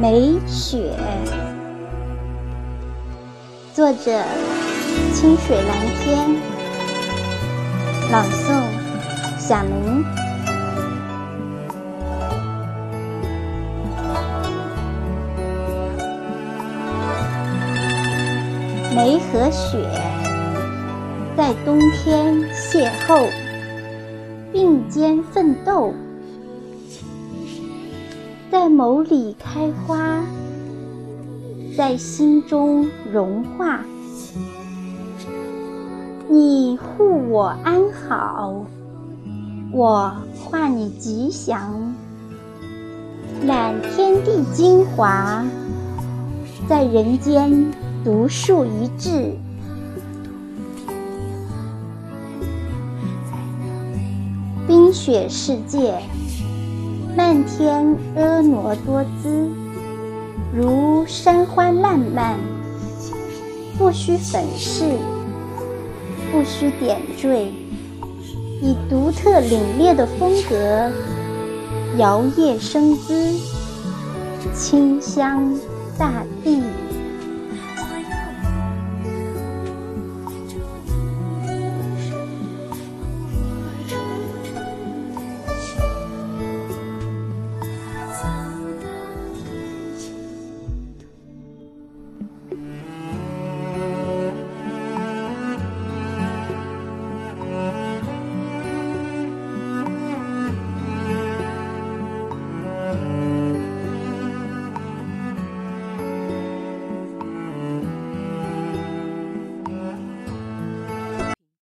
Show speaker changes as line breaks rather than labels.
梅雪，作者：清水蓝天，朗诵：小明。梅和雪在冬天邂逅，并肩奋斗。在眸里开花，在心中融化。你护我安好，我化你吉祥。揽天地精华，在人间独树一帜。冰雪世界。漫天多姿，如山花烂漫，不需粉饰，不需点缀，以独特凛冽的风格摇曳生姿，清香大地。